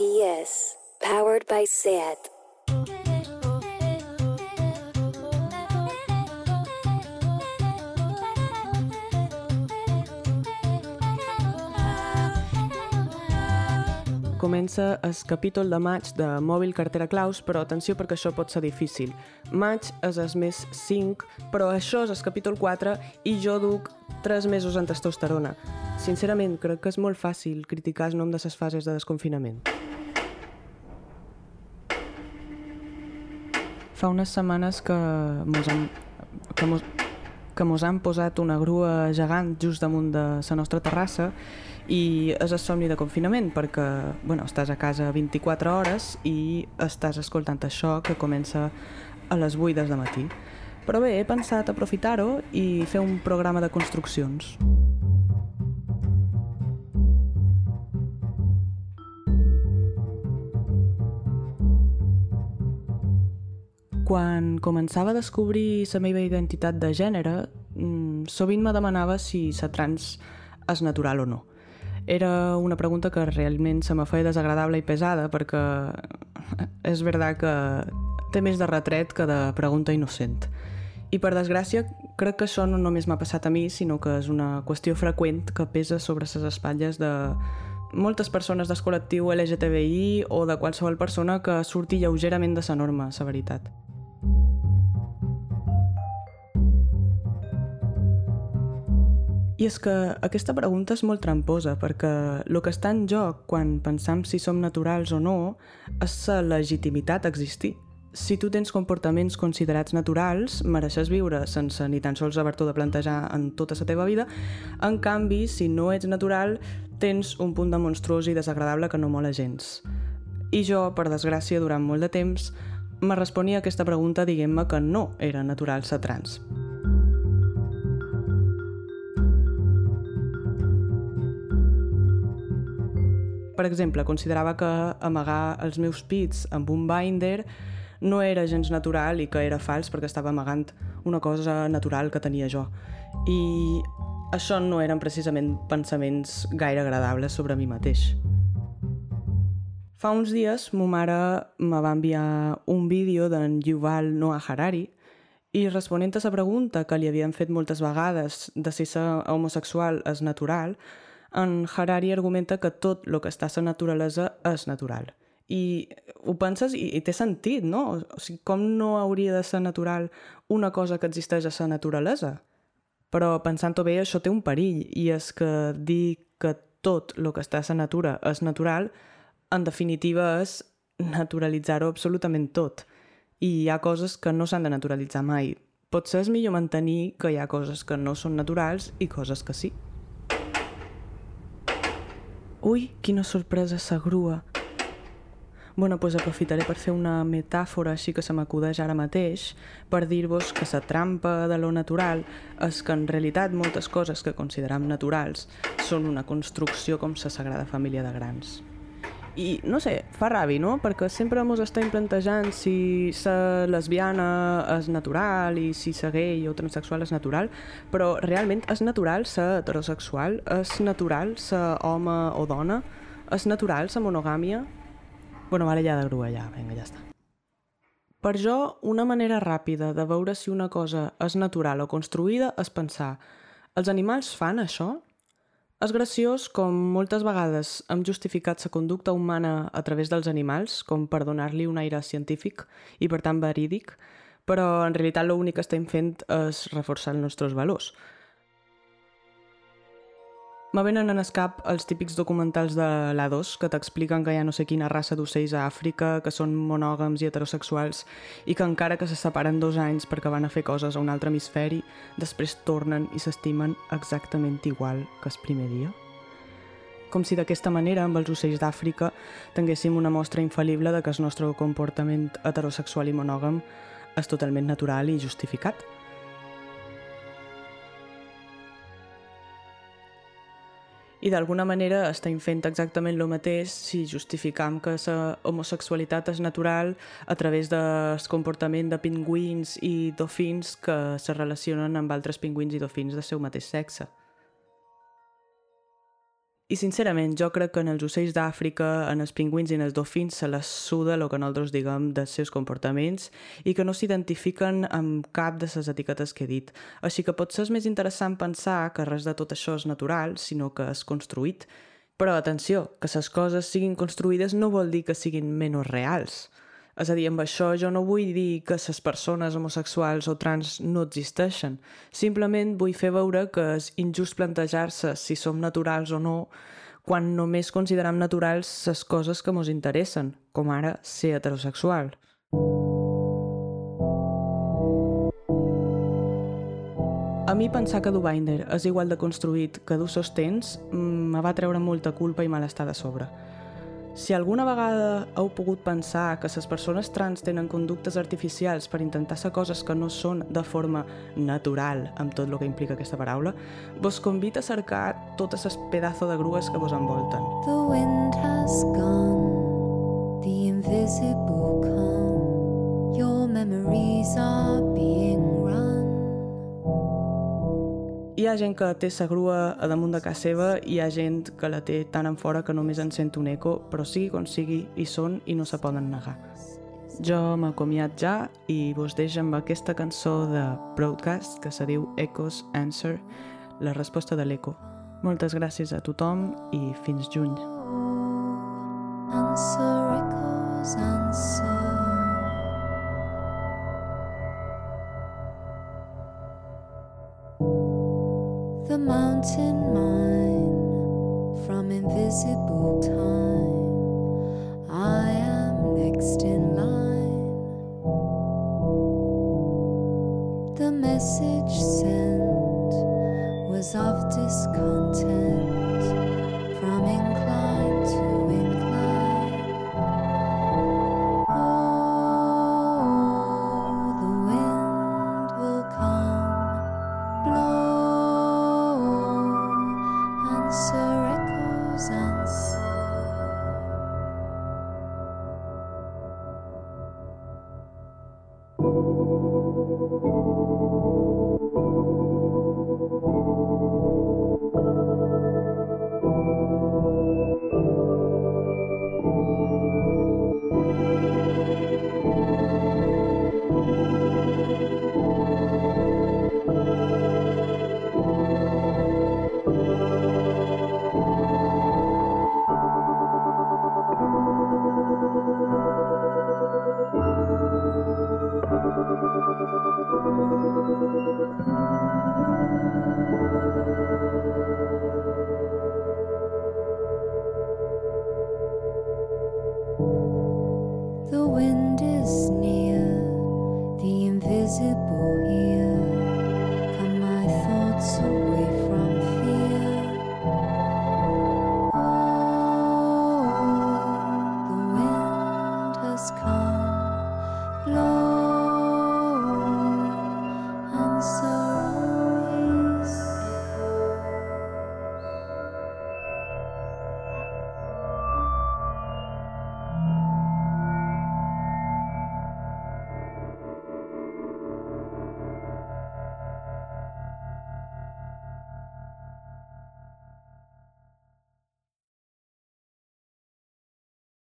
SPS, powered by SAT. Comença el capítol de maig de Mòbil Cartera Claus, però atenció perquè això pot ser difícil. Maig és el mes 5, però això és el capítol 4 i jo duc 3 mesos en testosterona. Sincerament, crec que és molt fàcil criticar el nom de les fases de desconfinament. Fa unes setmanes que mos han, que mos, que mos han posat una grua gegant just damunt de la nostra terrassa i és el somni de confinament perquè bueno, estàs a casa 24 hores i estàs escoltant això que comença a les 8 del matí. Però bé, he pensat aprofitar-ho i fer un programa de construccions. Quan començava a descobrir la meva identitat de gènere, mm, sovint me demanava si la trans és natural o no. Era una pregunta que realment se me feia desagradable i pesada perquè és veritat que té més de retret que de pregunta innocent. I per desgràcia, crec que això no només m'ha passat a mi, sinó que és una qüestió freqüent que pesa sobre les espatlles de moltes persones del col·lectiu LGTBI o de qualsevol persona que surti lleugerament de la norma, la veritat. I és que aquesta pregunta és molt tramposa perquè el que està en joc quan pensam si som naturals o no és la legitimitat a existir. Si tu tens comportaments considerats naturals, mereixes viure sense ni tan sols haver-t'ho de plantejar en tota la teva vida. En canvi, si no ets natural, tens un punt de monstruós i desagradable que no mola gens. I jo, per desgràcia, durant molt de temps, me responia a aquesta pregunta dient-me que no era natural ser trans. Per exemple, considerava que amagar els meus pits amb un binder no era gens natural i que era fals perquè estava amagant una cosa natural que tenia jo. I això no eren precisament pensaments gaire agradables sobre mi mateix. Fa uns dies, ma mare me va enviar un vídeo d'en Yuval Noah Harari i responent a la pregunta que li havien fet moltes vegades de si ser homosexual és natural, en Harari argumenta que tot el que està a la naturalesa és natural. I ho penses i, i té sentit, no? O sigui, com no hauria de ser natural una cosa que existeix a la naturalesa? Però pensant-ho bé, això té un perill, i és que dir que tot el que està a la natura és natural, en definitiva és naturalitzar-ho absolutament tot. I hi ha coses que no s'han de naturalitzar mai. Potser és millor mantenir que hi ha coses que no són naturals i coses que sí. Ui, quina sorpresa sa grua. Bueno, doncs aprofitaré per fer una metàfora així que se m'acudeix ara mateix per dir-vos que la trampa de lo natural és que en realitat moltes coses que consideram naturals són una construcció com la Sagrada Família de Grans. I, no sé, fa ràbi, no? Perquè sempre mos estem plantejant si ser lesbiana és natural i si ser gay o transsexual és natural, però realment és natural ser heterosexual? És natural ser home o dona? És natural ser monogàmia? Bueno, vale, ja de grua, ja, vinga, ja està. Per jo, una manera ràpida de veure si una cosa és natural o construïda és pensar els animals fan això? És graciós com moltes vegades hem justificat la conducta humana a través dels animals, com per donar-li un aire científic i per tant verídic, però en realitat l'únic que estem fent és reforçar els nostres valors. Me venen en escap els típics documentals de l'A2 que t'expliquen que hi ha no sé quina raça d'ocells a Àfrica, que són monògams i heterosexuals i que encara que se separen dos anys perquè van a fer coses a un altre hemisferi, després tornen i s'estimen exactament igual que el primer dia. Com si d'aquesta manera, amb els ocells d'Àfrica, tinguéssim una mostra infal·lible de que el nostre comportament heterosexual i monògam és totalment natural i justificat. I d'alguna manera estem fent exactament el mateix si justificam que la homosexualitat és natural a través del comportament de pingüins i dofins que se relacionen amb altres pingüins i dofins de seu mateix sexe. I sincerament, jo crec que en els ocells d'Àfrica, en els pingüins i en els dofins se les suda el que nosaltres diguem dels seus comportaments i que no s'identifiquen amb cap de les etiquetes que he dit. Així que potser és més interessant pensar que res de tot això és natural, sinó que és construït. Però atenció, que les coses siguin construïdes no vol dir que siguin menys reals. És a dir, amb això jo no vull dir que les persones homosexuals o trans no existeixen. Simplement vull fer veure que és injust plantejar-se si som naturals o no quan només considerem naturals les coses que ens interessen, com ara ser heterosexual. A mi pensar que Dubinder és igual de construït que du sostens mm, me va treure molta culpa i malestar de sobre. Si alguna vegada heu pogut pensar que les persones trans tenen conductes artificials per intentar ser coses que no són de forma natural, amb tot el que implica aquesta paraula, vos convita a cercar totes les pedazo de grues que vos envolten. The wind has gone, the invisible come, your memories are being hi ha gent que té sa grua a damunt de casa seva i hi ha gent que la té tan en fora que només en sent un eco, però sigui com sigui, hi són i no se poden negar. Jo m'acomiat ja i vos deixo amb aquesta cançó de Broadcast que se diu Echoes Answer, la resposta de l'eco. Moltes gràcies a tothom i fins juny. Answer, echoes, answer. The mountain mine from invisible time. I am next in line. The message sent was of discontent from inclined